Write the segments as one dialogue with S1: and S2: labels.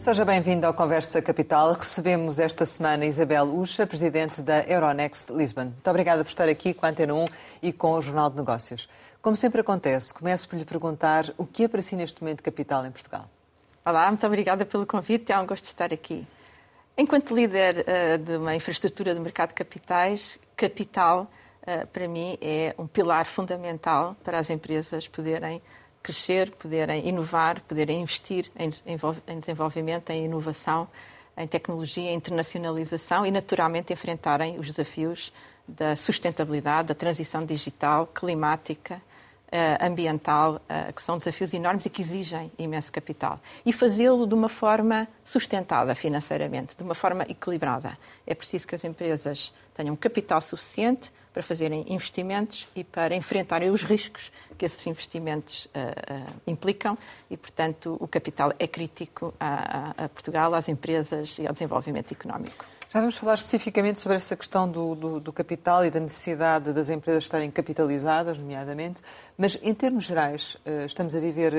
S1: Seja bem-vindo ao Conversa Capital. Recebemos esta semana Isabel Ucha, presidente da Euronext Lisbon. Muito obrigada por estar aqui com a Antena 1 e com o Jornal de Negócios. Como sempre acontece, começo por lhe perguntar o que é para si neste momento capital em Portugal.
S2: Olá, muito obrigada pelo convite. É um gosto de estar aqui. Enquanto líder uh, de uma infraestrutura de mercado de capitais, capital, uh, para mim, é um pilar fundamental para as empresas poderem crescer, poderem inovar, poderem investir em desenvolvimento, em inovação, em tecnologia, em internacionalização e, naturalmente, enfrentarem os desafios da sustentabilidade, da transição digital, climática, eh, ambiental, eh, que são desafios enormes e que exigem imenso capital. E fazê-lo de uma forma sustentada financeiramente, de uma forma equilibrada. É preciso que as empresas tenham capital suficiente para fazerem investimentos e para enfrentarem os riscos que esses investimentos uh, uh, implicam e, portanto, o capital é crítico a, a, a, Portugal, às empresas e ao desenvolvimento económico.
S1: Já vamos falar especificamente sobre essa questão do, do, do capital e da necessidade das empresas estarem capitalizadas, nomeadamente, mas, em termos gerais, uh, estamos a viver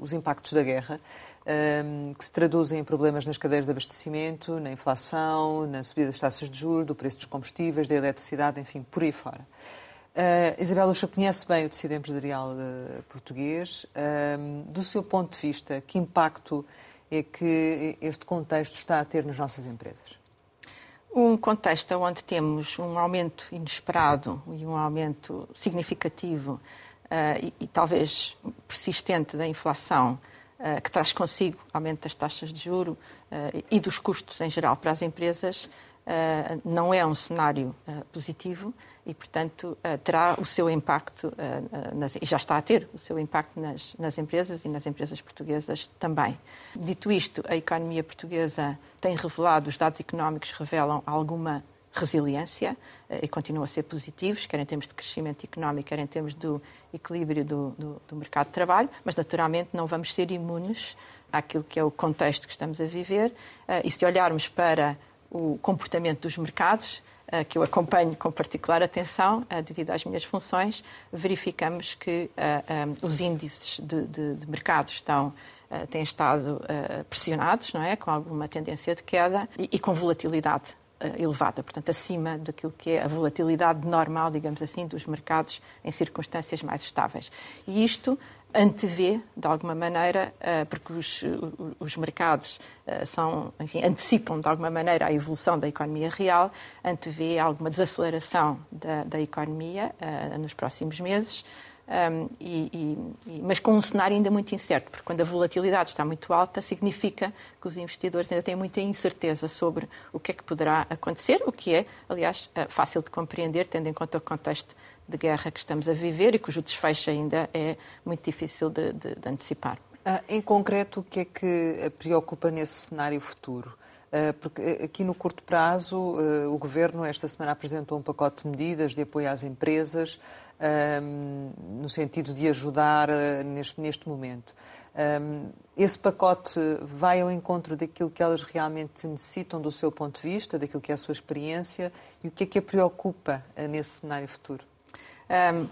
S1: os impactos da guerra um, que se traduzem em problemas nas cadeias de abastecimento, na inflação, na subida das taxas de juros, do preço dos combustíveis, da eletricidade, enfim, por aí fora. Uh, Isabel Lucha conhece bem o tecido empresarial uh, português. Uh, do seu ponto de vista, que impacto é que este contexto está a ter nas nossas empresas?
S2: Um contexto onde temos um aumento inesperado e um aumento significativo e, e talvez persistente da inflação, eh, que traz consigo aumento das taxas de juro eh, e dos custos em geral para as empresas, não é um cenário positivo e, portanto, terá o seu impacto, e já está a ter o seu impacto nas, nas empresas e nas empresas portuguesas também. Dito isto, a economia portuguesa tem revelado, os dados económicos revelam alguma resiliência eh, e continuam a ser positivos, quer em termos de crescimento económico, quer em termos do equilíbrio do, do, do mercado de trabalho, mas naturalmente não vamos ser imunes àquilo que é o contexto que estamos a viver. Eh, e se olharmos para o comportamento dos mercados, eh, que eu acompanho com particular atenção, devido às minhas funções, verificamos que os índices de, de, de mercado estão têm estado pressionados, não é, com alguma tendência de queda e, e com volatilidade eh, elevada, portanto, acima daquilo que é a volatilidade normal, digamos assim, dos mercados em circunstâncias mais estáveis. E isto antevê, de alguma maneira, eh, porque os, os mercados eh, são, enfim, antecipam de alguma maneira a evolução da economia real, antevê alguma desaceleração da, da economia nos próximos meses. Um, e, e, mas com um cenário ainda muito incerto, porque quando a volatilidade está muito alta, significa que os investidores ainda têm muita incerteza sobre o que é que poderá acontecer, o que é, aliás, eh, fácil de compreender, tendo em conta o contexto de guerra que estamos a viver e cujo desfecho ainda é muito difícil de, de, de antecipar.
S1: Ah, em concreto, o que é que preocupa nesse cenário futuro? Ah, porque aqui no curto prazo, ah, o Governo esta semana apresentou um pacote de medidas de apoio às empresas um, no sentido de ajudar neste, neste momento. Um, esse pacote vai ao encontro daquilo que elas realmente necessitam do seu ponto de vista, daquilo que é a sua experiência e o que é que a preocupa nesse cenário futuro? Um,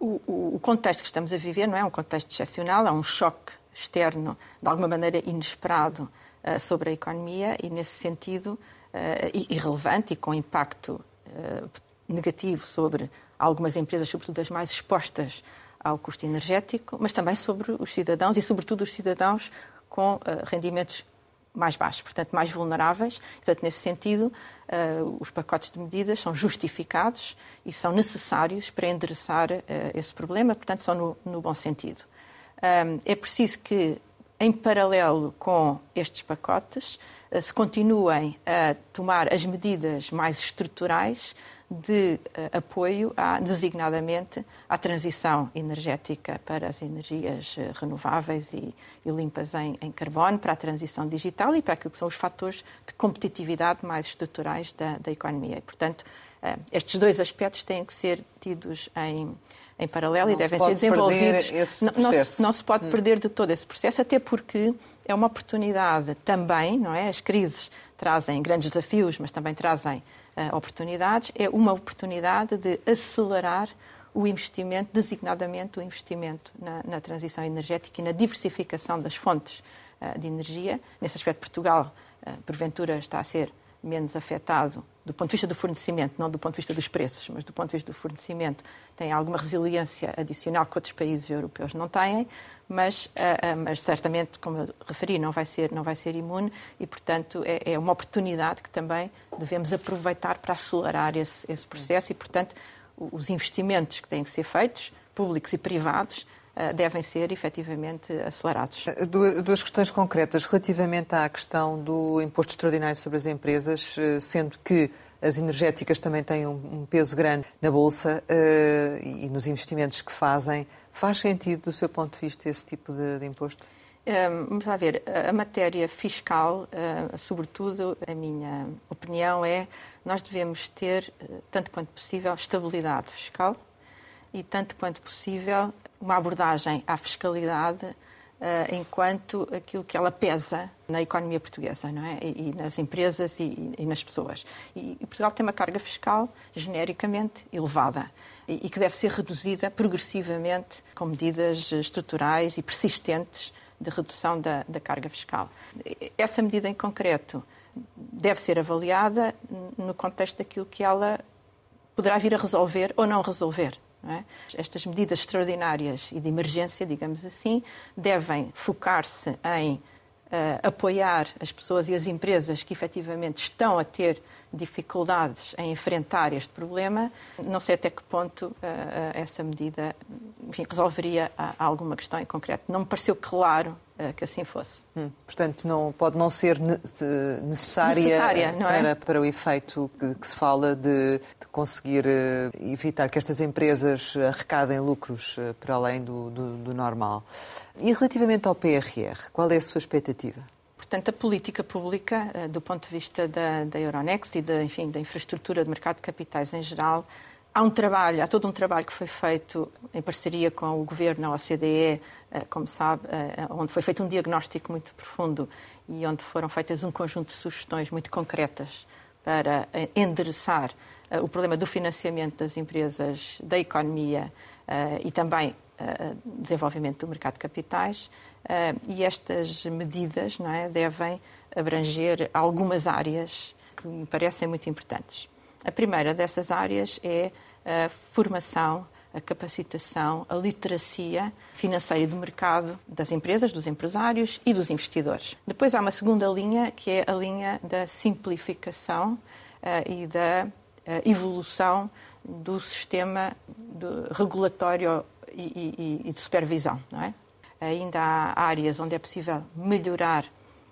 S2: o, o, contexto que estamos a viver não é um contexto excepcional, é um choque externo, de alguma maneira inesperado, sobre a economia e, nesse sentido, irrelevante e com impacto negativo sobre algumas empresas, sobretudo as mais expostas ao custo energético, mas também sobre os cidadãos e, sobretudo, os cidadãos com rendimentos mais baixos, portanto, mais vulneráveis. Portanto, nesse sentido, os pacotes de medidas são justificados e são necessários para endereçar esse problema, portanto, são no, no bom sentido. É preciso que, em paralelo com estes pacotes, se continuem a tomar as medidas mais estruturais de uh, apoio, a, designadamente, à transição energética para as energias uh, renováveis e, e limpas em, em, carbono, para a transição digital e para aquilo que são os fatores de competitividade mais estruturais da, da economia. E, portanto, estes dois aspectos têm que ser tidos em, em paralelo
S1: não
S2: e devem ser desenvolvidos.
S1: Não,
S2: não, se, não, se, pode hum. perder de todo esse processo, até porque é uma oportunidade também, não é? As crises trazem grandes desafios, mas também trazem uh, oportunidades, é uma oportunidade de acelerar o investimento, designadamente o investimento na, na transição energética e na diversificação das fontes de energia. Nesse aspecto, Portugal, porventura, está a ser menos afetado do ponto de vista do fornecimento, não do ponto de vista dos preços, mas do ponto de vista do fornecimento, tem alguma resiliência adicional que outros países europeus não têm, mas, uh, uh, mas certamente, como eu referi, não vai ser, não vai ser imune e, portanto, é, é uma oportunidade que também devemos aproveitar para acelerar esse, esse processo e, portanto, os investimentos que têm que ser feitos, públicos e privados, devem ser efetivamente acelerados.
S1: Eh, duas questões concretas relativamente à questão do imposto extraordinário sobre as empresas, eh, sendo que as energéticas também têm um peso grande na Bolsa e nos investimentos que fazem. Faz sentido, do seu ponto de vista, esse tipo de, de imposto?
S2: Vamos lá ver, a matéria fiscal, sobretudo, a minha opinião é nós devemos ter, tanto quanto possível, estabilidade fiscal e, tanto quanto possível, uma abordagem à fiscalidade uh, enquanto aquilo que ela pesa na economia portuguesa não é? e, e nas empresas e, e, nas pessoas. E, e, Portugal tem uma carga fiscal genericamente elevada e, que deve ser reduzida progressivamente com medidas estruturais e persistentes de redução da, da carga fiscal. Essa medida em concreto deve ser avaliada no contexto daquilo que ela poderá vir a resolver ou não resolver. É? Estas medidas extraordinárias e de emergência, digamos assim, devem focar-se em uh, apoiar as pessoas e as empresas que efetivamente estão a ter dificuldades em enfrentar este problema. Não sei até que ponto uh, essa medida enfim, resolveria alguma questão em concreto. Não me pareceu claro que assim fosse.
S1: Hum, portanto, não, pode não ser necessária, necessária não é? para, para o efeito que, que se fala de, de conseguir uh, evitar que estas empresas arrecadem lucros para além do, do, do normal. E relativamente ao PRR, qual é a sua expectativa?
S2: Portanto, a política pública, eh, do ponto de vista da, da Euronext e da, enfim, da infraestrutura de mercado de capitais em geral, há um trabalho, há todo um trabalho que foi feito em parceria com o Governo, a OCDE, eh, como sabe, eh, onde foi feito um diagnóstico muito profundo e onde foram feitas um conjunto de sugestões muito concretas para endereçar o problema do financiamento das empresas, da economia e também desenvolvimento do mercado de capitais. E estas medidas não é, devem abranger algumas áreas que me parecem muito importantes. A primeira dessas áreas é a formação, a capacitação, a literacia financeira e de mercado das empresas, dos empresários e dos investidores. Depois há uma segunda linha, que é a linha da simplificação uh, e da uh, evolução do sistema regulatório e, e, e de supervisão, não é? ainda há áreas onde é possível melhorar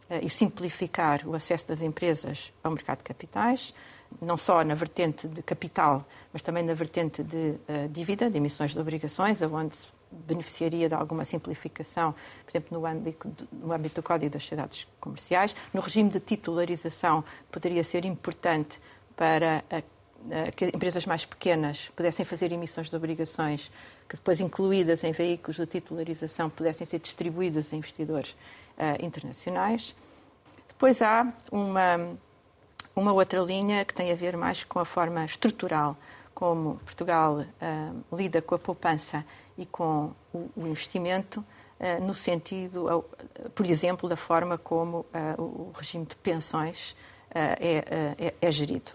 S2: eh, e simplificar o acesso das empresas ao mercado de capitais, não só na vertente de capital, mas também na vertente de uh, dívida, de emissões de obrigações, onde se beneficiaria de alguma simplificação, por exemplo, no âmbito, no âmbito do Código das Sociedades Comerciais. No regime de titularização, poderia ser importante para a, a, que empresas mais pequenas pudessem fazer emissões de obrigações que depois incluídas em veículos de titularização pudessem ser distribuídas a investidores uh, internacionais. Depois há uma, uma outra linha que tem a ver mais com a forma estrutural como Portugal uh, lida com a poupança e com o, o investimento, uh, no sentido, por exemplo, da forma como o regime de pensões é, é, é gerido.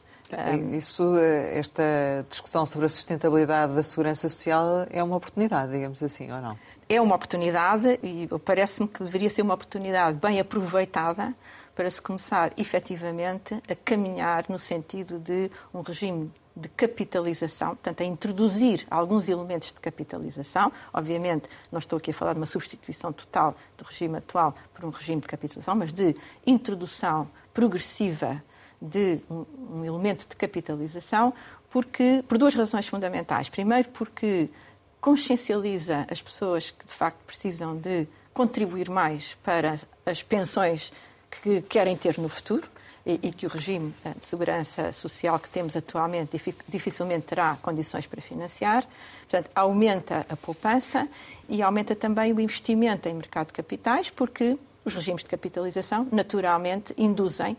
S1: Isso, eh, esta discussão sobre a sustentabilidade da segurança social é uma oportunidade, digamos assim, ou não?
S2: É uma oportunidade e parece-me que deveria ser uma oportunidade bem aproveitada para se começar efetivamente a caminhar no sentido de um regime de capitalização, portanto, a introduzir alguns elementos de capitalização. Obviamente, não estou aqui a falar de uma substituição total do regime atual por um regime de capitalização, mas de introdução progressiva de um, elemento de capitalização, porque por duas razões fundamentais. Primeiro, porque consciencializa as pessoas que de facto precisam de contribuir mais para as pensões que querem ter no futuro e, que o regime eh, de segurança social que temos atualmente dificilmente terá condições para financiar. Portanto, aumenta a poupança e aumenta também o investimento em mercado de capitais, porque os regimes de capitalização naturalmente induzem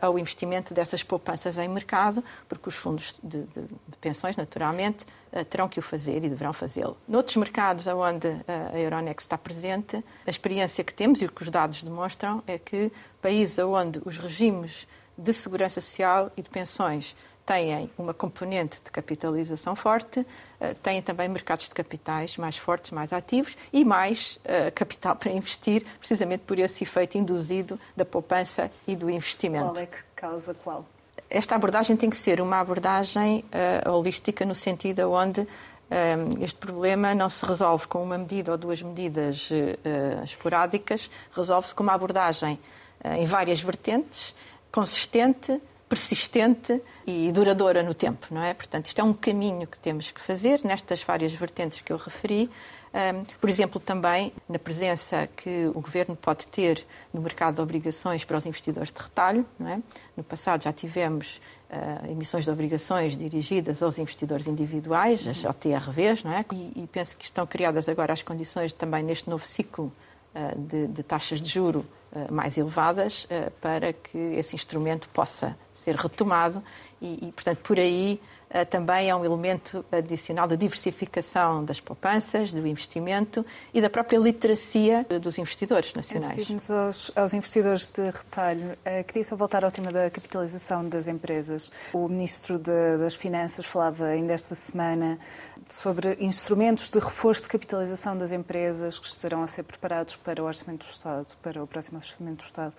S2: ao investimento dessas poupanças em mercado, porque os fundos de, de, de pensões, naturalmente, terão que o fazer e deverão fazê-lo. Noutros mercados onde a Euronext está presente, a experiência que temos e o que os dados demonstram é que países onde os regimes de segurança social e de pensões têm uma componente de capitalização forte, eh, têm também mercados de capitais mais fortes, mais ativos e mais uh, capital para investir, precisamente por esse efeito induzido da poupança e do investimento.
S3: Qual é que causa qual?
S2: Esta abordagem tem que ser uma abordagem uh, holística no sentido onde este problema não se resolve com uma medida ou duas medidas uh, esporádicas, resolve-se com uma abordagem em várias vertentes, consistente, persistente e duradoura no tempo, não é? Portanto, isto é um caminho que temos que fazer nestas várias vertentes que eu referi. Por exemplo, também na presença que o governo pode ter no mercado de obrigações para os investidores de retalho. Não é? No passado já tivemos uh, emissões de obrigações dirigidas aos investidores individuais, as OTRVs, não é? E, e, penso que estão criadas agora as condições também neste novo ciclo uh, de, de taxas de juro uh, mais elevadas para que esse instrumento possa ser retomado e, e portanto, por aí uh, também é um elemento adicional da diversificação das poupanças, do investimento e da própria literacia dos investidores nacionais.
S3: Antes de aos, aos investidores de retalho, uh, queria só voltar ao tema da capitalização das empresas. O Ministro de, das Finanças falava ainda esta semana sobre instrumentos de reforço de capitalização das empresas que estarão a ser preparados para o Orçamento do Estado, para o próximo Orçamento do Estado.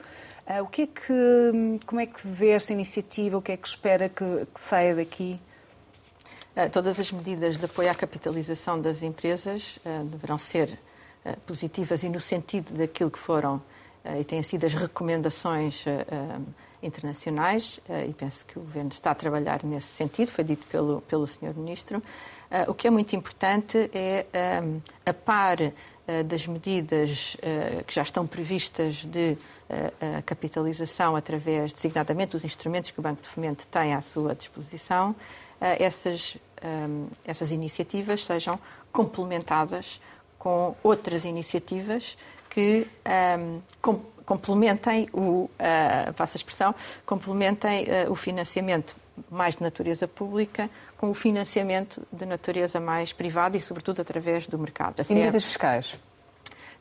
S3: Uh, o que é que, como é que vê esta iniciativa? O que é que espera que, que saia daqui?
S2: Uh, todas as medidas de apoio à capitalização das empresas uh, deverão ser positivas e no sentido daquilo que foram e têm sido as recomendações internacionais e penso que o Governo está a trabalhar nesse sentido, foi dito pelo, pelo Sr. Ministro. o que é muito importante é, a par das medidas que já estão previstas de a capitalização através, designadamente, dos instrumentos que o Banco de Fomento tem à sua disposição, essas, essas iniciativas sejam complementadas com outras iniciativas que um, complementem o, uh, a expressão, complementem o financiamento mais de natureza pública com o financiamento de natureza mais privada e, sobretudo, através do mercado.
S1: Assim, e medidas fiscais?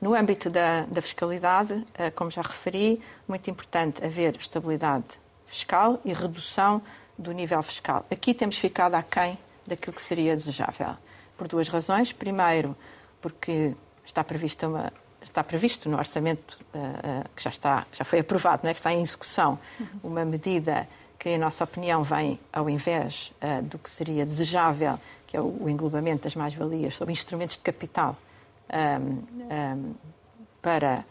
S2: No âmbito da, da fiscalidade, eh, como já referi, muito importante haver estabilidade fiscal e redução do nível fiscal. Aqui temos ficado aquém daquilo que seria desejável, por duas razões. Primeiro, porque está previsto, uma, está previsto no orçamento uh, uh, que já, está, já foi aprovado, não é? que está em execução, uhum. uma medida que, em nossa opinião, vem ao invés uh, do que seria desejável, que é o, o englobamento das mais-valias sobre instrumentos de capital um, um, para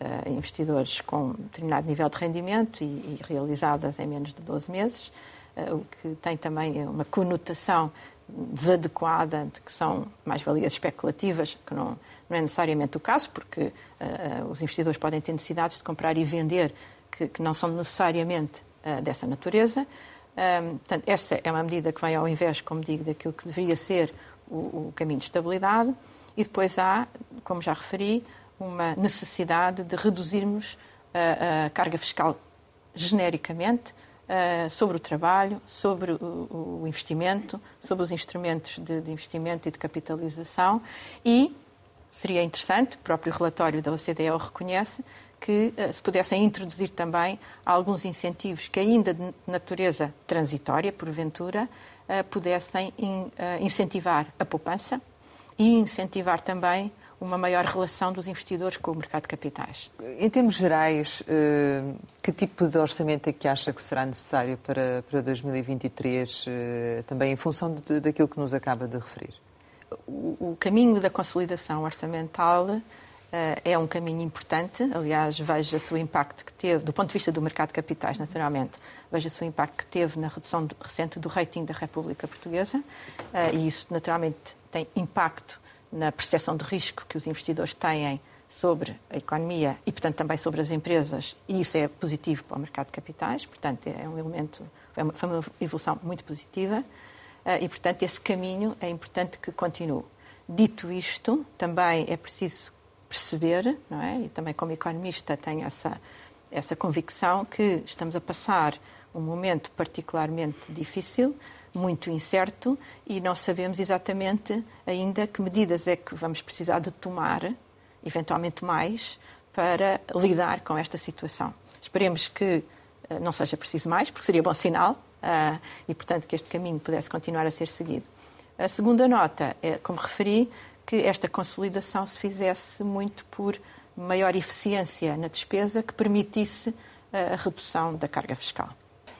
S2: uh, investidores com determinado nível de rendimento e, e, realizadas em menos de 12 meses, uh, o que tem também uma conotação desadequada de que são mais-valias especulativas, que não, não, é necessariamente o caso, porque os investidores podem ter necessidades de comprar e vender que, que não são necessariamente dessa natureza. Um, portanto, essa é uma medida que vem ao invés, como digo, daquilo que deveria ser o, o caminho de estabilidade. E depois há, como já referi, uma necessidade de reduzirmos a, a carga fiscal genericamente uh, sobre o trabalho, sobre o, o, investimento, sobre os instrumentos de, de, investimento e de capitalização e seria interessante, o próprio relatório da OCDE o reconhece, que uh, se pudessem introduzir também alguns incentivos que ainda de natureza transitória, porventura, uh, pudessem in, incentivar a poupança, e incentivar também uma maior relação dos investidores com o mercado de capitais.
S1: Em termos gerais, eh, que tipo de orçamento é que acha que será necessário para, para 2023, eh, também em função de, daquilo que nos acaba de referir?
S2: O, o caminho da consolidação orçamental eh, é um caminho importante. Aliás, veja-se o impacto que teve, do ponto de vista do mercado de capitais, naturalmente, veja-se o impacto que teve na redução recente do rating da República Portuguesa, e isso, naturalmente, tem impacto na percepção de risco que os investidores têm sobre a economia e, portanto, também sobre as empresas, e isso é positivo para o mercado de capitais, portanto, é um elemento, foi uma, foi uma evolução muito positiva, eh, e, portanto, esse caminho é importante que continue. Dito isto, também é preciso perceber, não é? E também como economista tenho essa, essa convicção que estamos a passar um momento particularmente difícil, muito incerto e não sabemos exatamente ainda que medidas é que vamos precisar de tomar, eventualmente mais, para lidar com esta situação. Esperemos que eh, não seja preciso mais, porque seria bom sinal uh, e, portanto, que este caminho pudesse continuar a ser seguido. A segunda nota é, como referi, que esta consolidação se fizesse muito por maior eficiência na despesa que permitisse a redução da carga fiscal.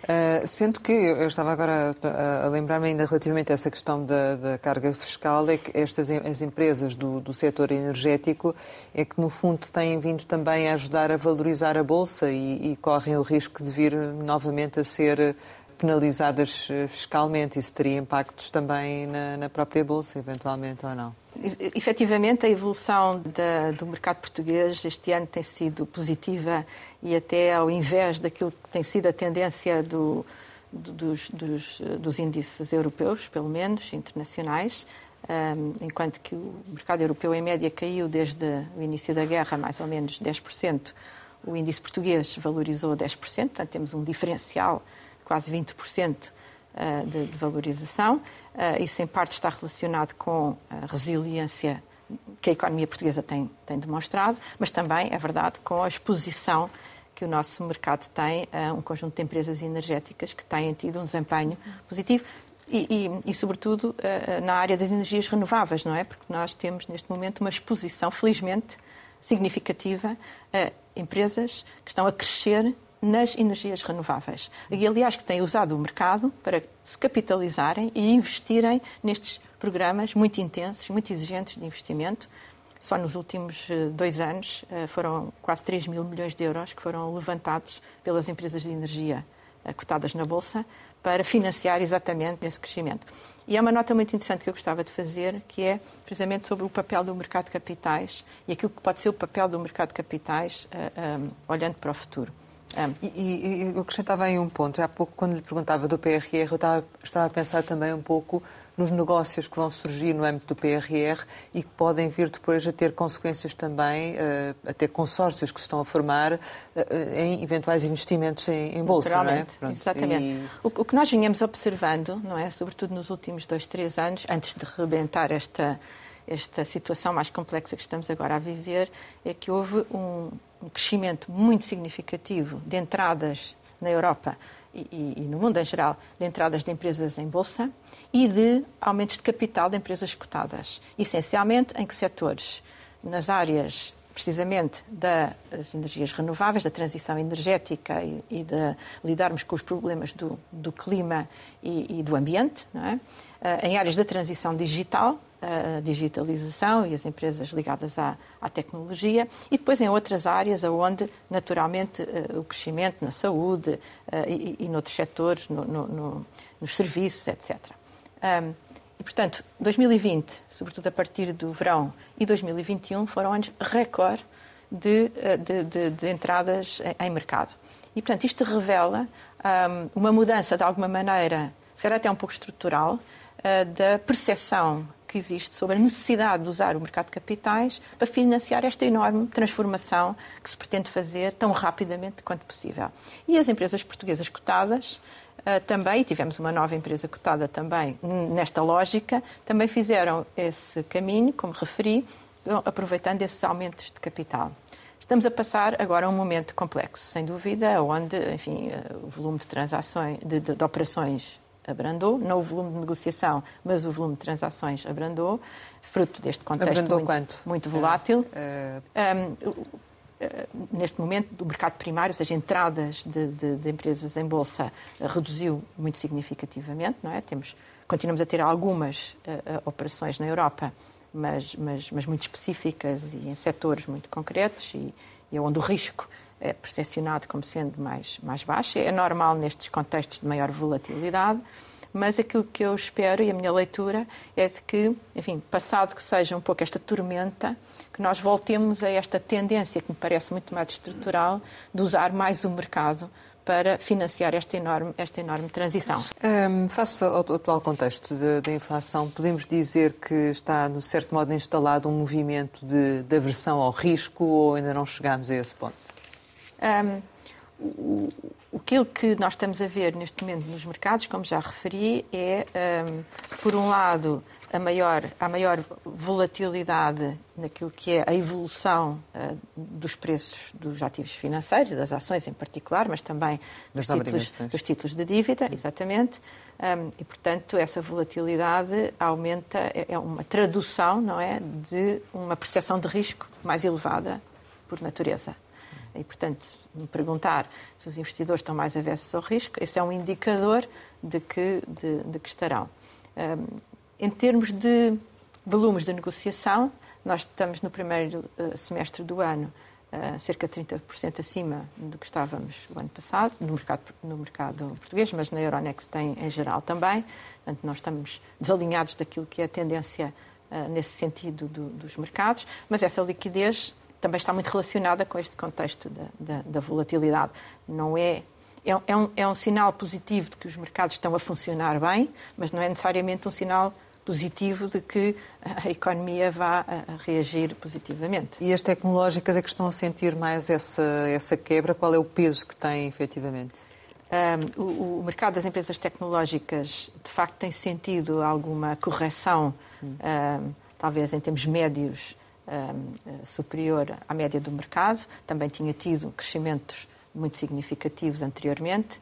S1: Uh, sendo que eu estava agora a, a lembrar-me ainda relativamente a essa questão da, da, carga fiscal, é que estas as empresas do, do setor energético é que, no fundo, têm vindo também a ajudar a valorizar a Bolsa e, e correm o risco de vir novamente a ser penalizadas eh, fiscalmente. Isso teria impactos também na, na própria Bolsa, eventualmente, ou não?
S2: Efetivamente, a evolução da, do mercado português este ano tem sido positiva e até ao invés daquilo que tem sido a tendência do, do, dos, dos, dos, índices europeus, pelo menos, internacionais, um, enquanto que o mercado europeu, em média, caiu desde o início da guerra mais ou menos 10%, o índice português valorizou 10%, portanto, temos um diferencial quase 20% eh, de, de valorização. Eh, isso, em parte, está relacionado com a resiliência que a economia portuguesa tem, tem demonstrado, mas também, é verdade, com a exposição que o nosso mercado tem a um conjunto de empresas energéticas que têm tido um desempenho positivo. E, e, e, sobretudo, eh, na área das energias renováveis, não é? Porque nós temos, neste momento, uma exposição, felizmente, significativa a empresas que estão a crescer nas energias renováveis. E, aliás, que têm usado o mercado para se capitalizarem e investirem nestes programas muito intensos, muito exigentes de investimento. Só nos últimos eh, dois anos eh, foram quase 3 mil milhões de euros que foram levantados pelas empresas de energia eh, cotadas na Bolsa para financiar exatamente esse crescimento. E há uma nota muito interessante que eu gostava de fazer, que é precisamente sobre o papel do mercado de capitais e aquilo que pode ser o papel do mercado de capitais uh, um, olhando para o futuro.
S1: É. E, e, eu acrescentava aí um ponto. Há pouco, quando lhe perguntava do PRR, eu estava, estava, a pensar também um pouco nos negócios que vão surgir no âmbito do PRR e que podem vir depois a ter consequências também, uh, a ter consórcios que se estão a formar uh, em eventuais investimentos em, em bolsa, não é?
S2: Pronto. Exatamente. E... O, o, que nós vinhamos observando, não é, sobretudo nos últimos dois, três anos, antes de rebentar esta esta situação mais complexa que estamos agora a viver, é que houve um, um crescimento muito significativo de entradas na Europa e, e, e, no mundo em geral, de entradas de empresas em bolsa e de aumentos de capital de empresas cotadas. Essencialmente em que setores? Nas áreas precisamente das energias renováveis, da transição energética e, e de lidarmos com os problemas do, do clima e, do ambiente, é? uh, em áreas da transição digital, a digitalização e as empresas ligadas à, à, tecnologia, e depois em outras áreas onde, naturalmente, uh, o crescimento na saúde uh, e, e noutros setores, no, no, no, nos serviços, etc. E, portanto, 2020, sobretudo a partir do verão, e 2021 foram anos recorde de, eh, de, de, de entradas em, em, mercado. E, portanto, isto revela um, uma mudança, de alguma maneira, se calhar até um pouco estrutural, da percepção que existe sobre a necessidade de usar o mercado de capitais para financiar esta enorme transformação que se pretende fazer tão rapidamente quanto possível. E as empresas portuguesas cotadas Uh, também, e tivemos uma nova empresa cotada também nesta lógica, também fizeram esse caminho, como referi, aproveitando esses aumentos de capital. Estamos a passar agora um momento complexo, sem dúvida, onde, enfim, uh, o volume de transações, de, de, de operações abrandou, não o volume de negociação, mas o volume de transações abrandou, fruto deste contexto muito, muito, volátil. Uh, um, eh, neste momento, do mercado primário, ou seja, entradas de, de, de, empresas em bolsa reduziu muito significativamente, não é? Temos, continuamos a ter algumas uh, operações na Europa, mas, mas, mas, muito específicas e em setores muito concretos e, e onde o risco é percepcionado como sendo mais, mais baixo. É normal nestes contextos de maior volatilidade, mas aquilo que eu espero e a minha leitura é de que, enfim, passado que seja um pouco esta tormenta, que nós voltemos a esta tendência que me parece muito mais estrutural de usar mais o mercado para financiar esta enorme, esta enorme transição.
S1: Um, face ao atual contexto da inflação, podemos dizer que está, de certo modo, instalado um movimento de, de aversão ao risco ou ainda não chegamos a esse ponto?
S2: Um, o, aquilo que nós estamos a ver neste momento nos mercados, como já referi, é, um, por um lado, a maior, a maior volatilidade naquilo que é a evolução uh, dos preços dos ativos financeiros, das ações em particular, mas também dos títulos, dos títulos, de dívida, exatamente. Um, e, portanto, essa volatilidade aumenta, é, é uma tradução, não é, de uma percepção de risco mais elevada por natureza. E, portanto, me perguntar se os investidores estão mais avessos ao risco, esse é um indicador de que, de, de que estarão. Um, em termos de volumes de negociação, nós estamos no primeiro uh, semestre do ano uh, cerca de 30% acima do que estávamos o ano passado, no mercado, no mercado português, mas na Euronext tem em geral também. Portanto, nós estamos desalinhados daquilo que é a tendência uh, nesse sentido do, dos mercados, mas essa liquidez também está muito relacionada com este contexto da, da, da volatilidade. Não é é, é, um, é um sinal positivo de que os mercados estão a funcionar bem, mas não é necessariamente um sinal positivo de que a economia vá reagir positivamente.
S1: E as tecnológicas é que estão a sentir mais essa, essa quebra? Qual é o peso que têm efetivamente?
S2: Um, o, o, mercado das empresas tecnológicas, de facto, tem sentido alguma correção, hum. um, talvez em termos médios, superior à média do mercado. Também tinha tido crescimentos muito significativos anteriormente.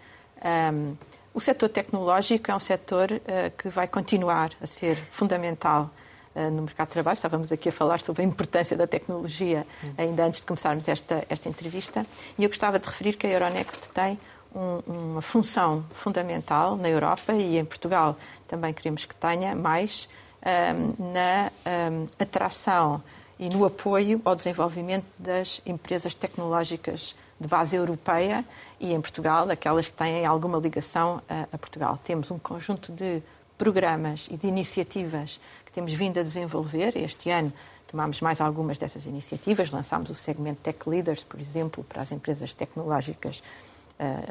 S2: Um, o setor tecnológico é um setor uh, que vai continuar a ser fundamental uh, no mercado de trabalho. Estávamos aqui a falar sobre a importância da tecnologia ainda antes de começarmos esta, esta entrevista. E eu gostava de referir que a Euronext tem um, uma função fundamental na Europa e em Portugal também queremos que tenha mais um, na um, atração e no apoio ao desenvolvimento das empresas tecnológicas de base europeia e em Portugal, aquelas que têm alguma ligação a, a, Portugal. Temos um conjunto de programas e de iniciativas que temos vindo a desenvolver. Este ano tomámos mais algumas dessas iniciativas, lançámos o segmento Tech Leaders, por exemplo, para as empresas tecnológicas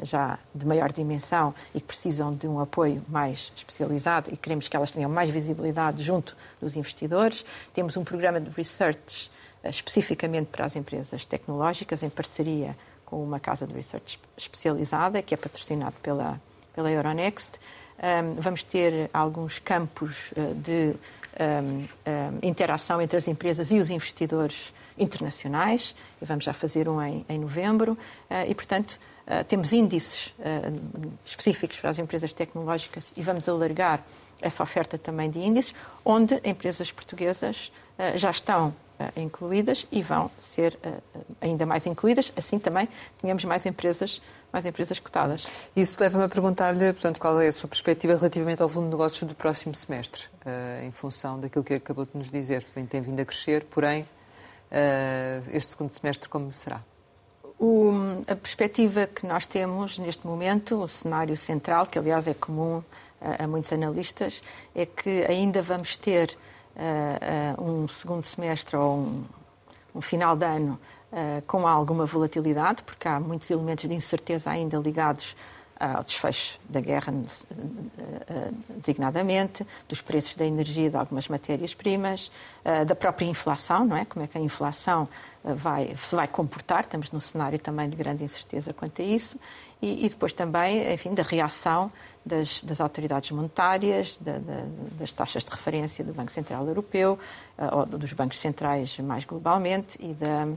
S2: já de maior dimensão e que precisam de um apoio mais especializado e queremos que elas tenham mais visibilidade junto dos investidores. Temos um programa de research uh, especificamente para as empresas tecnológicas, em parceria com uma casa de research especializada, que é patrocinado pela, pela Euronext. Um, vamos ter alguns campos uh, de um, um, interação entre as empresas e os investidores internacionais. E vamos já fazer um em, em novembro. Uh, e, portanto, temos índices específicos para as empresas tecnológicas e vamos alargar essa oferta também de índices, onde empresas portuguesas já estão incluídas e vão ser ainda mais incluídas, assim também tenhamos mais empresas mais empresas cotadas.
S1: Isso leva-me a perguntar-lhe, portanto, qual é a sua perspectiva relativamente ao volume de negócios do próximo semestre, em função daquilo que acabou de nos dizer. Tem vindo a crescer, porém, este segundo semestre como será?
S2: O, a perspectiva que nós temos neste momento, o cenário central, que aliás é comum a, a muitos analistas, é que ainda vamos ter uh, um segundo semestre ou um, um final de ano uh, com alguma volatilidade, porque há muitos elementos de incerteza ainda ligados ao desfecho da guerra, designadamente, dos preços da energia de algumas matérias-primas, da própria inflação, não é? Como é que a inflação vai, se vai comportar, estamos num cenário também de grande incerteza quanto a isso, e, e depois também, enfim, da reação das, das autoridades monetárias, da, da, das taxas de referência do Banco Central Europeu, ou dos bancos centrais mais globalmente, e da,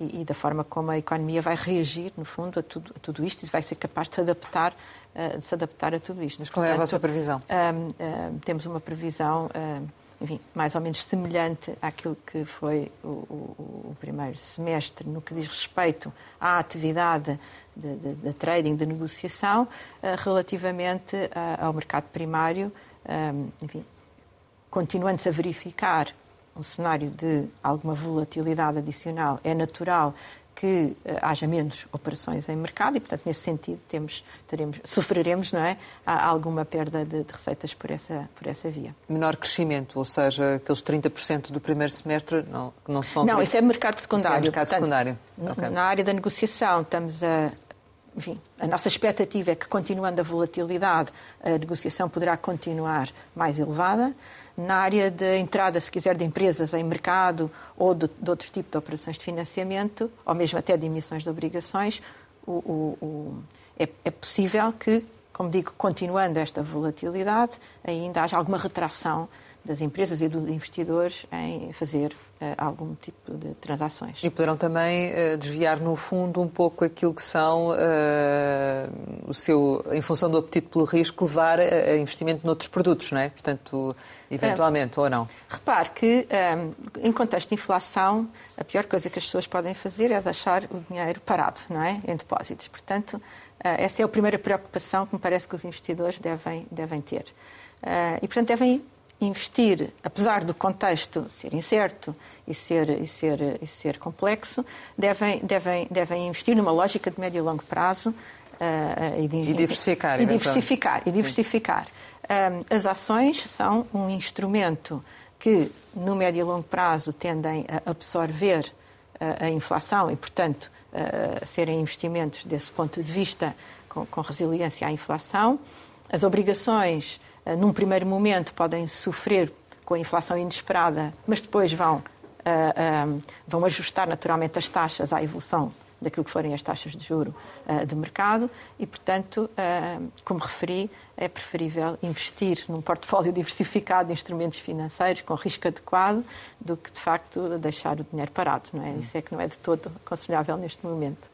S2: e, e, da forma como a economia vai reagir, no fundo, a tudo, a tudo isto e vai ser capaz de se adaptar, uh, de se adaptar a tudo isto.
S1: Mas qual é a vossa previsão?
S2: Uh, temos uma previsão enfim, mais ou menos semelhante àquilo que foi o, o, o primeiro semestre no que diz respeito à atividade de, de, de trading, de negociação, uh, relativamente uh, ao mercado primário, eh, enfim, continuando-se a verificar um cenário de alguma volatilidade adicional, é natural que uh, haja menos operações em mercado e, portanto, nesse sentido, temos, teremos, sofreremos não é, alguma perda de, de, receitas por essa, por essa via.
S1: Menor crescimento, ou seja, aqueles 30% do primeiro semestre não, não se vão...
S2: Não, isso é mercado secundário. Isso é
S1: mercado
S2: portanto,
S1: secundário.
S2: Okay. Na área da negociação estamos a enfim, a nossa expectativa é que, continuando a volatilidade, a negociação poderá continuar mais elevada. Na área de entrada, se quiser, de empresas em mercado ou de, de outro tipo de operações de financiamento, ou mesmo até de emissões de obrigações, o, o, o, é, é possível que, como digo, continuando esta volatilidade, ainda haja alguma retração das empresas e dos investidores em fazer uh, algum tipo de transações.
S1: E poderão também uh, desviar, no fundo, um pouco aquilo que são, uh, o seu, em função do apetite pelo risco, levar a, investimento noutros produtos, não é? Portanto, eventualmente, ou não?
S2: Repare que, um, em contexto de inflação, a pior coisa que as pessoas podem fazer é deixar o dinheiro parado, não é? Em depósitos. Portanto, essa é a primeira preocupação que me parece que os investidores devem, devem ter. e, portanto, devem investir, apesar do contexto ser incerto e ser, e ser, e ser complexo, devem, devem, devem investir numa lógica de médio e longo prazo
S1: uh, e, de, e, diversificar.
S2: E diversificar. E diversificar. Um, as ações são um instrumento que, no médio e longo prazo, tendem a absorver uh, a inflação e, portanto, uh, serem investimentos desse ponto de vista com, com resiliência à inflação. As obrigações eh, num primeiro momento, podem sofrer com a inflação inesperada, mas depois vão, uh, uh, vão ajustar naturalmente as taxas à evolução daquilo que forem as taxas de juro uh, de mercado e, portanto, como referi, é preferível investir num portfólio diversificado de instrumentos financeiros com risco adequado do que, de facto, deixar o dinheiro parado. Não é? Isso é que não é de todo aconselhável neste momento.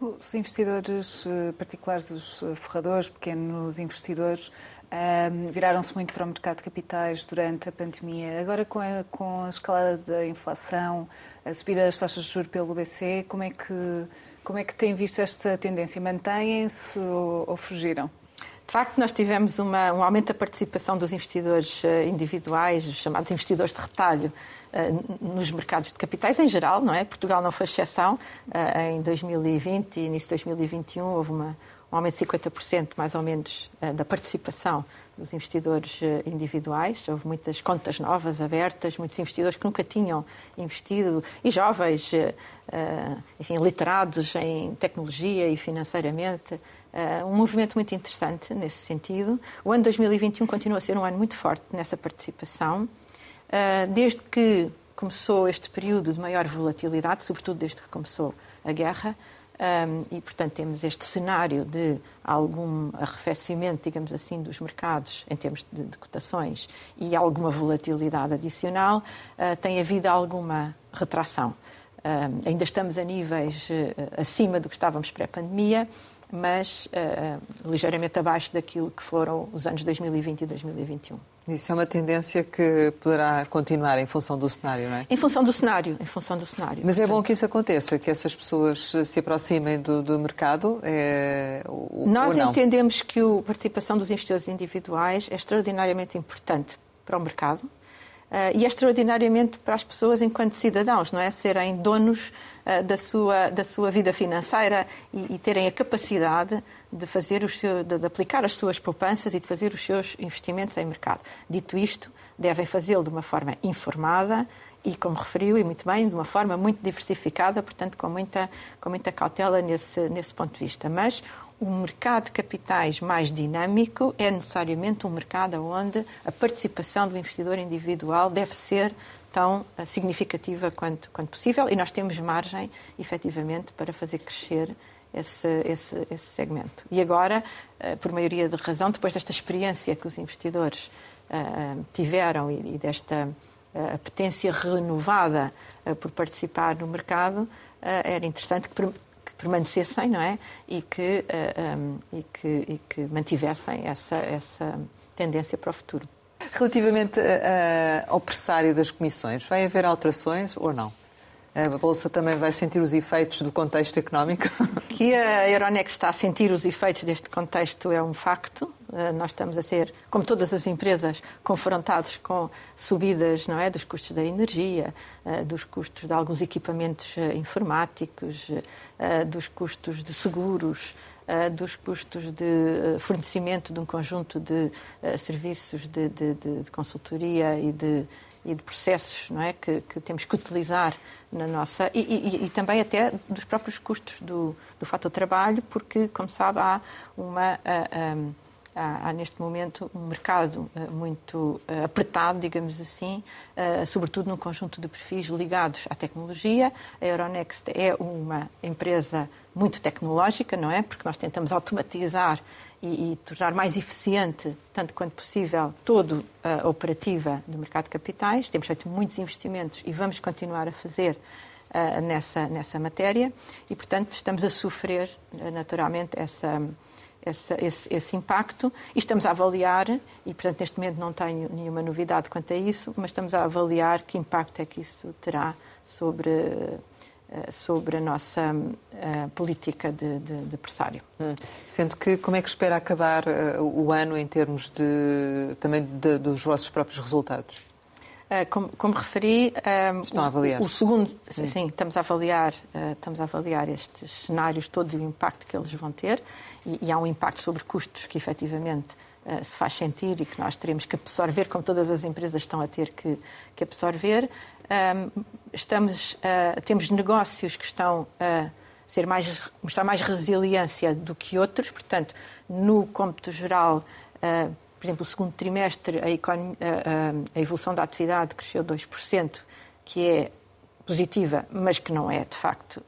S3: Os investidores particulares, os ferradores, pequenos investidores, um, Viraram-se muito para o mercado de capitais durante a pandemia. Agora, com a, com a escalada da inflação, a subida das taxas de juros pelo BCE, como é que, como é que têm visto esta tendência? Mantêm-se ou, ou fugiram?
S2: De facto, nós tivemos uma, um aumento da participação dos investidores eh, individuais, os chamados investidores de retalho, eh, nos mercados de capitais em geral, não é? Portugal não foi exceção. Eh, em 2020 e início de 2021 houve uma, um aumento de 50%, mais ou menos, eh, da participação dos investidores eh, individuais. Houve muitas contas novas abertas, muitos investidores que nunca tinham investido e jovens, eh, enfim, literados em tecnologia e financeiramente. Um movimento muito interessante nesse sentido. O ano 2021 continua a ser um ano muito forte nessa participação. Desde que começou este período de maior volatilidade, sobretudo desde que começou a guerra, um, e, portanto, temos este cenário de algum arrefecimento, digamos assim, dos mercados em termos de, de cotações e alguma volatilidade adicional, uh, tem havido alguma retração. Uh, ainda estamos a níveis uh, acima do que estávamos pré-pandemia, mas uh, ligeiramente abaixo daquilo que foram os anos 2020 e 2021.
S1: Isso é uma tendência que poderá continuar em função do cenário, não é?
S2: Em função do cenário, em função do cenário.
S1: Mas é bom que isso aconteça, que essas pessoas se aproximem do, do mercado? É,
S2: ou, Nós ou entendemos que a participação dos investidores individuais é extraordinariamente importante para o mercado Uh, e é extraordinariamente para as pessoas enquanto cidadãos, não é? Serem donos uh, da, sua, da sua vida financeira e, e terem a capacidade de, fazer os seu, de, de, aplicar as suas poupanças e de fazer os seus investimentos em mercado. Dito isto, devem fazê-lo de uma forma informada e, como referiu, e muito bem, de uma forma muito diversificada, portanto, com muita, com muita cautela nesse, nesse ponto de vista. Mas um mercado de capitais mais dinâmico é necessariamente um mercado onde a participação do investidor individual deve ser tão eh, significativa quanto, quanto possível e nós temos margem, efetivamente, para fazer crescer esse, esse, esse segmento. E agora, eh, por maioria de razão, depois desta experiência que os investidores uh, tiveram e, desta apetência renovada por participar no mercado, era interessante que permanecessem, não é? E que, uh, eh, um, e que, e que mantivessem essa, essa tendência para o futuro.
S1: Relativamente uh, ao pressário das comissões, vai haver alterações ou não? A Bolsa também vai sentir os efeitos do contexto económico?
S2: Que a Euronext está a sentir os efeitos deste contexto é um facto. Eh, nós estamos a ser, como todas as empresas, confrontados com subidas não é, dos custos da energia, eh, dos custos de alguns equipamentos eh, informáticos, dos custos de seguros, dos custos de fornecimento de um conjunto de serviços de, de, de consultoria e de, e de processos não é? que, que temos que utilizar na nossa. E, e, e, também até dos próprios custos do, do fator trabalho, porque, como sabe, há uma. Uh, há, há, neste momento um mercado uh, muito uh, apertado, digamos assim, uh, sobretudo no conjunto de perfis ligados à tecnologia. A Euronext é uma empresa muito tecnológica, não é? Porque nós tentamos automatizar e, e tornar mais eficiente, tanto quanto possível, toda a operativa do mercado de capitais. Temos feito muitos investimentos e vamos continuar a fazer nessa, nessa matéria e, portanto, estamos a sofrer naturalmente essa esse, esse, esse, impacto e estamos a avaliar, e portanto neste momento não tenho nenhuma novidade quanto a isso, mas estamos a avaliar que impacto é que isso terá sobre, eh, sobre a nossa uh, política de, de, de pressário.
S1: Hum. Sendo que, como é que espera acabar uh, o ano em termos de, também de, dos vossos próprios resultados?
S2: Uh, como, como, referi,
S1: Estão a avaliar.
S2: O, o segundo, sim, sim, estamos a avaliar, estamos a avaliar estes cenários todos e o impacto que eles vão ter e, e há um impacto sobre custos que efetivamente uh, se faz sentir e que nós teremos que absorver, como todas as empresas estão a ter que, que absorver. Um, estamos, temos negócios que estão a ser mais, mostrar mais resiliência do que outros, portanto, no cômputo geral, por exemplo, o segundo trimestre, a, economia, a, evolução da atividade cresceu 2%, que é positiva, mas que não é, de facto,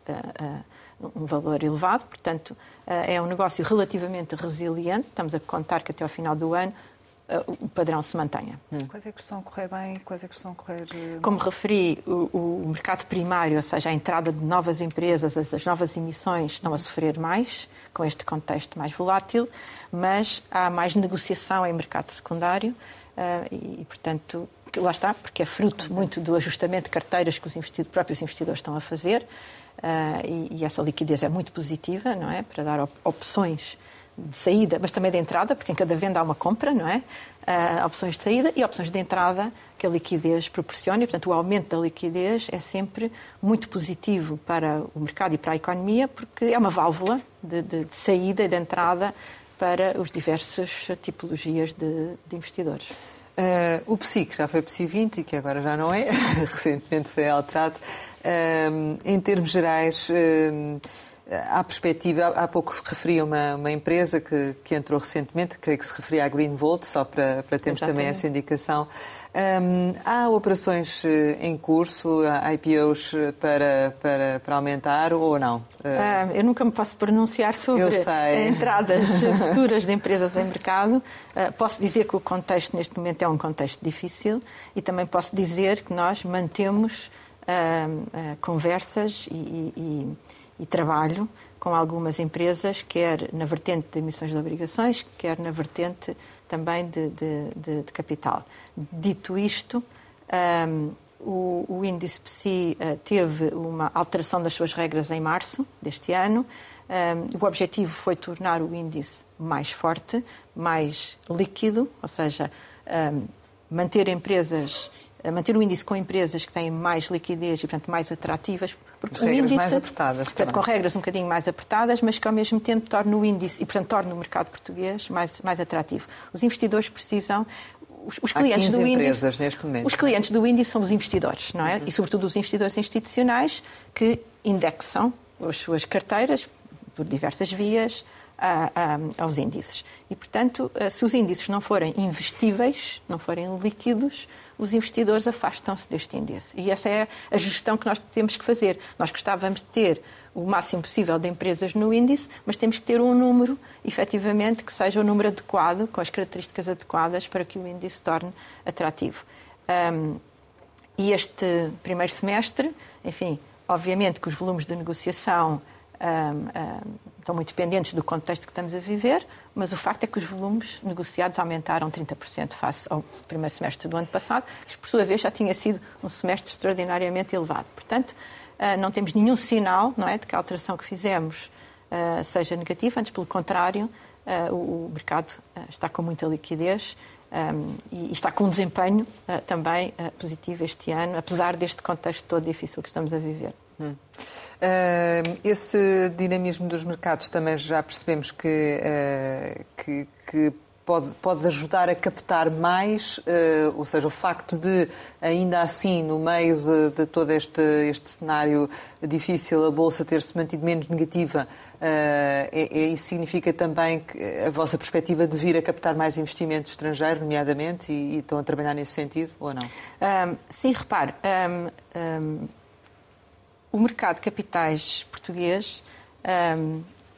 S2: um valor elevado, portanto, é um negócio relativamente resiliente. Estamos a contar que até ao final do ano o padrão se mantenha.
S3: Hum. Quais é que estão a correr bem quais é que estão a correr
S2: eh, Como referi, o, o, mercado primário, ou seja, a entrada de novas empresas, as, as, novas emissões estão a sofrer mais com este contexto mais volátil, mas há mais negociação em mercado secundário uh, e, portanto, lá está, porque é fruto muito do ajustamento de carteiras que os investidores, próprios investidores estão a fazer. Uh, e, e, essa liquidez é muito positiva, não é? Para dar op opções de saída, mas também de entrada, porque em cada venda há uma compra, não é? Uh, opções de saída e opções de entrada que a liquidez proporciona. E, portanto, o aumento da liquidez é sempre muito positivo para o mercado e para a economia, porque é uma válvula de, de, de saída e de entrada para os diversas tipologias de, de investidores.
S1: Uh, o PSI, que já foi PSI 20 e que agora já não é, recentemente foi alterado, uh, em termos gerais, uh, há perspectiva, há pouco referi uma, uma empresa que, que entrou recentemente, creio que se referia à Green Volt, só para, para termos Exatamente. também essa indicação. Um, há operações eh, em curso, há IPOs eh, para, para, para aumentar ou não?
S2: Uh, eu nunca me posso pronunciar sobre entradas futuras de empresas em mercado. Uh, posso dizer que o contexto neste momento é um contexto difícil e também posso dizer que nós mantemos uh, conversas e, e, e trabalho com algumas empresas, quer na vertente de emissões de obrigações, quer na vertente também de, de, de, de capital. Dito isto, um, o, o, índice PSI uh, teve uma alteração das suas regras em março deste ano. Um, o objetivo foi tornar o índice mais forte, mais líquido, ou seja, um, manter empresas manter o índice com empresas que têm mais liquidez e, portanto, mais atrativas.
S1: Porque regras índice, mais apertadas
S2: portanto, Com regras um bocadinho mais apertadas, mas que ao mesmo tempo torne o índice e, portanto, torne o mercado português mais, mais atrativo. Os investidores precisam
S1: os, os clientes do índice, neste momento.
S2: Os clientes do índice são os investidores, não é? Uhum. E sobretudo os investidores institucionais que indexam as suas carteiras por diversas vias a, a, aos índices. E, portanto, eh, se os índices não forem investíveis, não forem líquidos, os investidores afastam-se deste índice. E essa é a gestão que nós temos que fazer. Nós gostávamos de ter o máximo possível de empresas no índice, mas temos que ter um número, efetivamente, que seja o número adequado, com as características adequadas para que o índice se torne atrativo. Um, e este primeiro semestre, enfim, obviamente que os volumes de negociação um, um, estão muito dependentes do contexto que estamos a viver, mas o facto é que os volumes negociados aumentaram 30% face ao primeiro semestre do ano passado, que por sua vez já tinha sido um semestre extraordinariamente elevado. Portanto, uh, não temos nenhum sinal não é, de que a alteração que fizemos uh, seja negativa, antes pelo contrário, uh, o, mercado está com muita liquidez e, está com um desempenho também positivo este ano, apesar deste contexto todo difícil que estamos a viver. Hum.
S1: Uh, esse dinamismo dos mercados também já percebemos que, uh, que, que pode, pode ajudar a captar mais, uh, ou seja, o facto de, ainda assim, no meio de, de todo este, este cenário difícil, a Bolsa ter-se mantido menos negativa, uh, é, é, significa também que a vossa perspectiva de vir a captar mais investimento estrangeiro, nomeadamente, e, e estão a trabalhar nesse sentido, ou não?
S2: Um, sim, repare, um, um, o mercado de capitais português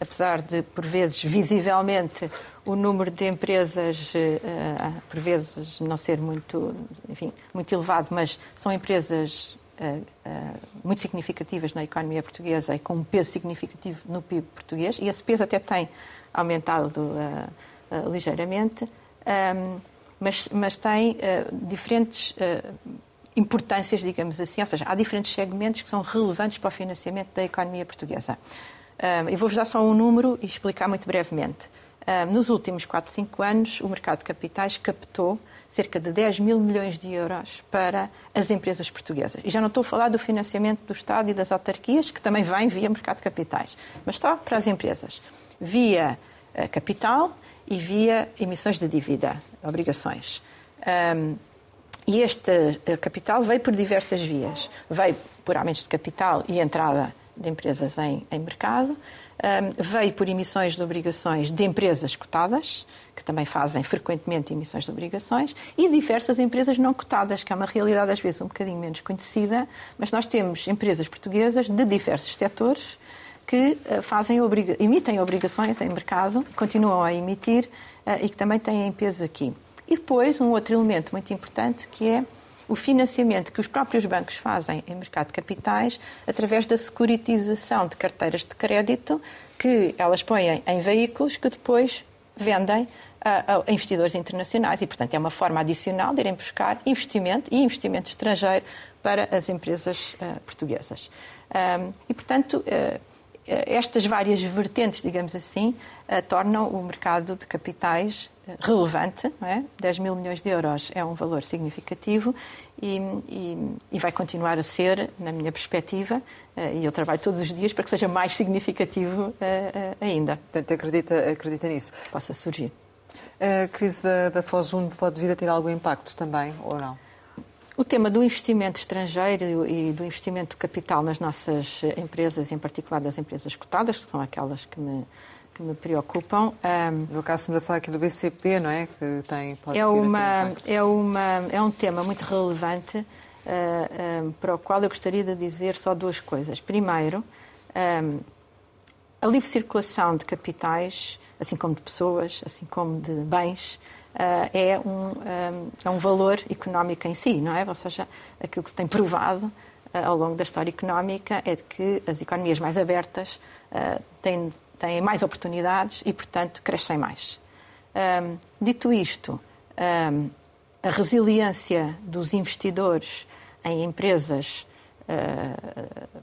S2: apesar de, por vezes, visivelmente, o número de empresas, uh, por vezes, não ser muito, enfim, muito elevado, mas são empresas uh, uh, muito significativas na economia portuguesa e com um peso significativo no PIB português, e esse peso até tem aumentado ligeiramente, um, mas, mas tem diferentes importâncias, digamos assim, ou seja, há diferentes segmentos que são relevantes para o financiamento da economia portuguesa. Eu vou-vos dar só um número e explicar muito brevemente. Nos últimos 4, 5 anos, o mercado de capitais captou cerca de 10 mil milhões de euros para as empresas portuguesas. E já não estou a falar do financiamento do Estado e das autarquias, que também vem via mercado de capitais, mas só para as empresas. Via uh, capital e via emissões de dívida, obrigações. E este uh, capital veio por diversas vias. Veio por aumentos de capital e entrada de empresas em, em mercado, um, veio por emissões de obrigações de empresas cotadas, que também fazem frequentemente emissões de obrigações, e diversas empresas não cotadas, que é uma realidade às vezes um bocadinho menos conhecida, mas nós temos empresas portuguesas de diversos setores que uh, fazem emitem obrigações em mercado, continuam a emitir uh, e que também têm peso aqui. E depois, um outro elemento muito importante que é o financiamento que os próprios bancos fazem em mercado de capitais através da securitização de carteiras de crédito que elas põem em veículos que depois vendem a, a investidores internacionais e, portanto, é uma forma adicional de irem buscar investimento e investimento estrangeiro para as empresas uh, portuguesas. Um, e, portanto, uh, estas várias vertentes, digamos assim, uh, tornam o mercado de capitais relevante, não é? 10 mil milhões de euros é um valor significativo e, e, e vai continuar a ser, na minha perspectiva, e eu trabalho todos os dias para que seja mais significativo ainda.
S1: Portanto, acredita, acredita nisso?
S2: Possa surgir.
S1: A crise da, da pode vir a ter algum impacto também, ou não?
S2: O tema do investimento estrangeiro e do investimento capital nas nossas empresas, em particular das empresas cotadas, que são aquelas que me que me preocupam.
S1: Um, no caso, estamos a falar aqui do BCP, não é? Que tem,
S2: é, uma, é, uma, é um tema muito relevante uh, um, para o qual eu gostaria de dizer só duas coisas. Primeiro, um, a livre circulação de capitais, assim como de pessoas, assim como de bens, é, um, é um valor económico em si, não é? Ou seja, aquilo que se tem provado uh, ao longo da história económica é de que as economias mais abertas têm têm mais oportunidades e, portanto, crescem mais. Um, dito isto, um, a resiliência dos investidores em empresas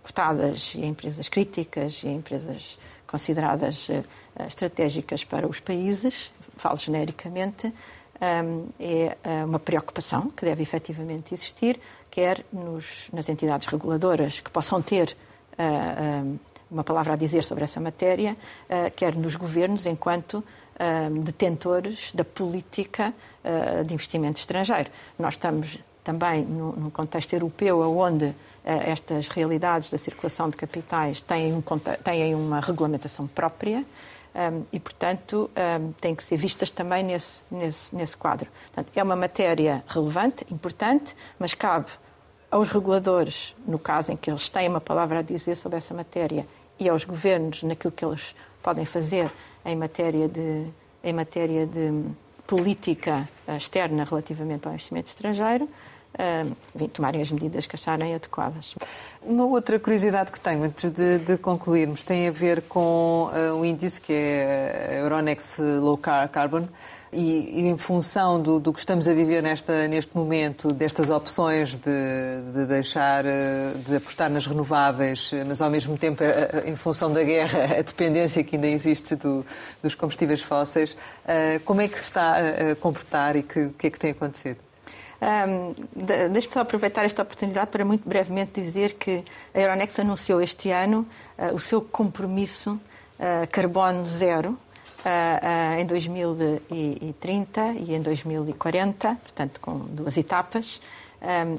S2: cotadas e em empresas críticas e em empresas consideradas uh, estratégicas para os países, falo genericamente, é uh, uma preocupação que deve efetivamente existir, quer nos, nas entidades reguladoras que possam ter uh, uma palavra a dizer sobre essa matéria, quer nos governos, enquanto detentores da política de investimento estrangeiro. Nós estamos também num contexto europeu onde estas realidades da circulação de capitais têm, um, têm uma regulamentação própria. Um, e, portanto, um, têm que ser vistas também nesse, nesse, nesse quadro. Portanto, é uma matéria relevante, importante, mas cabe aos reguladores, no caso em que eles têm uma palavra a dizer sobre essa matéria, e aos governos naquilo que eles podem fazer em matéria de, em matéria de política externa relativamente ao investimento estrangeiro, uh, tomarem as medidas que acharem adequadas.
S1: Uma outra curiosidade que tenho, antes de, de concluirmos, tem a ver com uh, índice que é Euronext Low Carbon, e, e em função do, do, que estamos a viver nesta, neste momento, destas opções de, de, deixar, eh, de apostar nas renováveis, mas ao mesmo tempo, eh, em função da guerra, a dependência que ainda existe do, dos combustíveis fósseis, como é que se está a comportar e que, que é que tem acontecido?
S2: Um, Deixe-me só aproveitar esta oportunidade para muito brevemente dizer que a Euronext anunciou este ano uh, o seu compromisso uh, carbono zero em 2030 e em 2040, portanto, com duas etapas.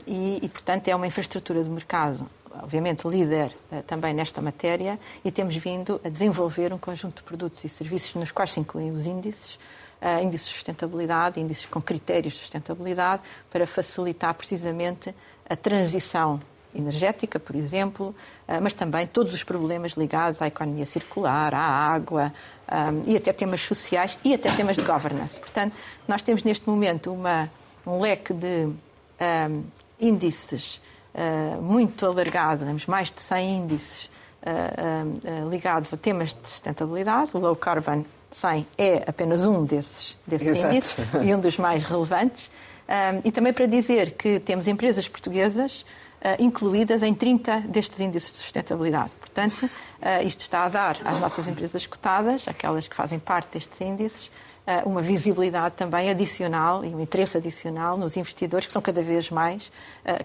S2: e, e, portanto, é uma infraestrutura de mercado obviamente, líder uh, também nesta matéria e temos vindo a desenvolver um conjunto de produtos e serviços nos quais se incluem os índices, uh, índices de sustentabilidade, índices com critérios de sustentabilidade, para facilitar precisamente a transição energética, por exemplo, uh, mas também todos os problemas ligados à economia circular, à água um, e até temas sociais e até temas de governance. Portanto, nós temos neste momento uma, um leque de um, índices uh, muito alargado, temos mais de 100 índices uh, uh, ligados a temas de sustentabilidade. O Low Carbon 100 é apenas um desses, desses índices e um dos mais relevantes. e também para dizer que temos empresas portuguesas incluídas em 30 destes índices de sustentabilidade. Portanto, isto está a dar às nossas empresas cotadas, aquelas que fazem parte destes índices, eh, uma visibilidade também adicional e um interesse adicional nos investidores, que são cada vez mais,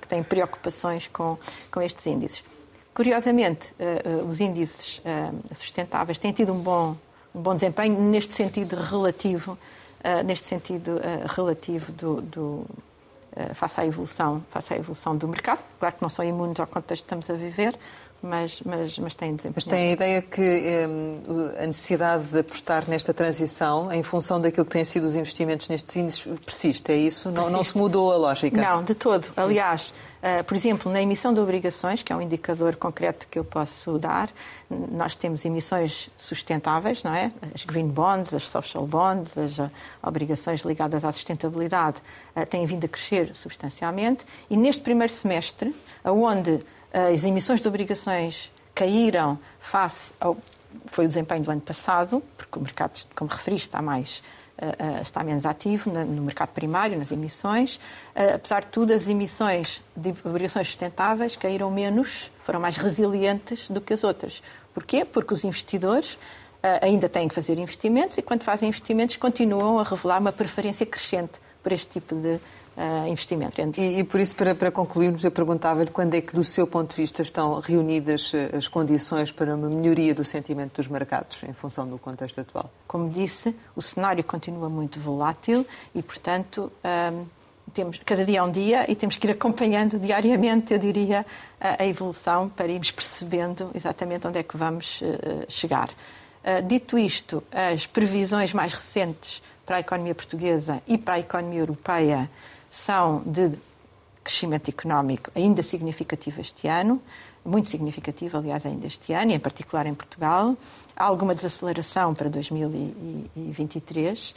S2: que têm preocupações com, com estes índices. Curiosamente, os índices sustentáveis têm tido um bom, um bom desempenho neste sentido relativo, neste sentido relativo do, do face à evolução, face à evolução do mercado. Claro que não são imunes ao contexto que estamos a viver, mas, mas, mas têm desempenhado.
S1: Mas tem a ideia que a necessidade de apostar nesta transição, em função daquilo que têm sido os investimentos nestes índices, persiste, é isso? Persiste. Não, não se mudou a lógica?
S2: Não, de todo. Aliás, uh, por exemplo, na emissão de obrigações, que é um indicador concreto que eu posso dar, nós temos emissões sustentáveis, não é? As green bonds, as social bonds, as uh, obrigações ligadas à sustentabilidade uh, têm vindo a crescer substancialmente e neste primeiro semestre, onde as emissões de obrigações caíram face ao foi o desempenho do ano passado, porque o mercado, como referiste, está mais está menos ativo no mercado primário, nas emissões. Uh, apesar de tudo, as emissões de obrigações sustentáveis caíram menos, foram mais resilientes do que as outras. Porquê? Porque os investidores ainda têm que fazer investimentos e, quando fazem investimentos, continuam a revelar uma preferência crescente por este tipo de uh, investimento.
S1: E, e, por isso, para, para concluirmos, eu perguntava-lhe quando é que, do seu ponto de vista, estão reunidas eh, as condições para uma melhoria do sentimento dos mercados em função do contexto atual?
S2: Como disse, o cenário continua muito volátil e, portanto, um, ehm, temos, cada dia é um dia e temos que ir acompanhando diariamente, eu diria, a, a evolução para irmos percebendo exatamente onde é que vamos uh, chegar. Uh, dito isto, as previsões mais recentes para a economia portuguesa e para a economia europeia são de crescimento económico ainda significativo este ano, muito significativo, aliás, ainda este ano, e em particular em Portugal. Há alguma desaceleração para 2023 uh, uh,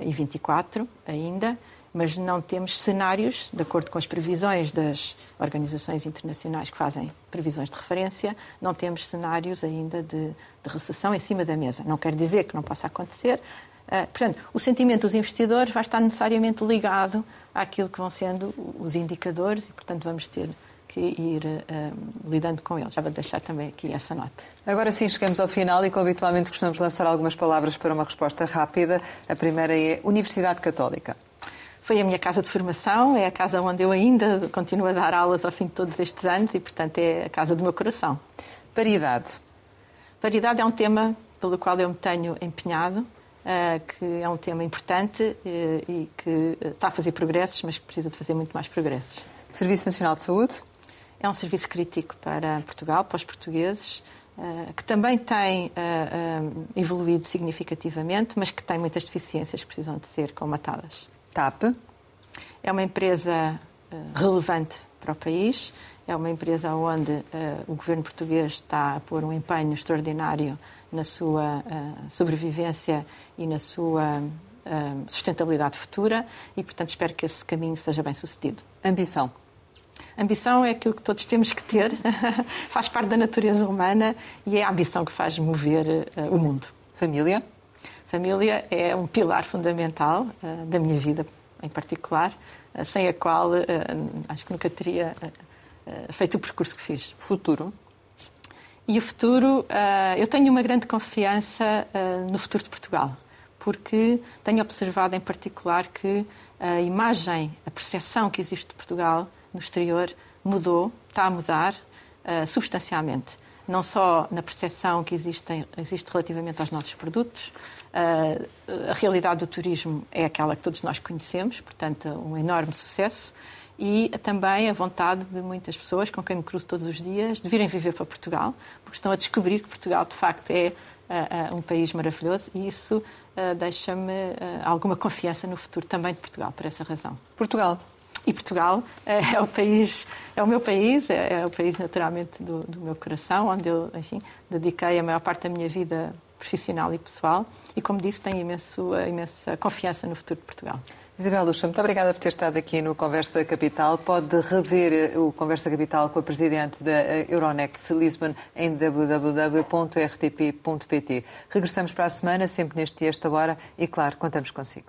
S2: e 2024 ainda, mas não temos cenários, de acordo com as previsões das organizações internacionais que fazem previsões de referência, não temos cenários ainda de, de recessão em cima da mesa. Não quer dizer que não possa acontecer, portanto, o sentimento dos investidores vai estar necessariamente ligado àquilo que vão sendo os indicadores e, portanto, vamos ter que ir uh, lidando com eles. Já vou deixar também aqui essa nota.
S1: Agora sim, chegamos ao final e, como habitualmente, costumamos lançar algumas palavras para uma resposta rápida. A primeira é Universidade Católica.
S2: Foi a minha casa de formação, é a casa onde eu ainda continuo a dar aulas ao fim de todos estes anos e, portanto, é a casa do meu coração.
S1: Paridade.
S2: Paridade é um tema pelo qual eu me tenho empenhado que é um tema importante uh, e que está a fazer progressos, mas que precisa de fazer muito mais progressos.
S1: Serviço Nacional de Saúde?
S2: É um serviço crítico para Portugal, para os portugueses, que também tem evoluído significativamente, mas que tem muitas deficiências que precisam de ser comatadas.
S1: TAP?
S2: É uma empresa relevante para o país, é uma empresa onde o governo português está a pôr um empenho extraordinário na sua uh, sobrevivência e na sua uh, sustentabilidade futura e, portanto, espero que esse caminho seja bem sucedido.
S1: Ambição.
S2: Ambição é aquilo que todos temos que ter, faz parte da natureza humana e é a ambição que faz mover uh, o mundo.
S1: Família?
S2: Família é um pilar fundamental da minha vida, em particular, sem a qual acho que nunca teria feito o percurso que fiz.
S1: Futuro?
S2: E o futuro, eh, eu tenho uma grande confiança eh, no futuro de Portugal, porque tenho observado em particular que a imagem, a percepção que existe de Portugal no exterior mudou, está a mudar eh, substancialmente. não só na percepção que existe, existe relativamente aos nossos produtos. A realidade do turismo é aquela que todos nós conhecemos, portanto, um enorme sucesso. E também a vontade de muitas pessoas com quem me cruzo todos os dias de virem viver para Portugal, porque estão a descobrir que Portugal, de facto, é uh, uh, um país maravilhoso e isso deixa-me alguma confiança no futuro também de Portugal, por essa razão.
S1: Portugal,
S2: e Portugal é, é, o país, é o meu país, é, é o país naturalmente do, do, meu coração, onde eu, enfim, dediquei a maior parte da minha vida profissional e pessoal e, como disse, tenho imenso, imensa confiança no futuro de Portugal.
S1: Isabel Luxa, muito obrigada por ter estado aqui no Conversa Capital. Pode rever eh, o Conversa Capital com a Presidente da eh, Euronext Lisbon em www.rtp.pt. Regressamos para a semana, sempre neste dia, esta hora, e claro, contamos consigo.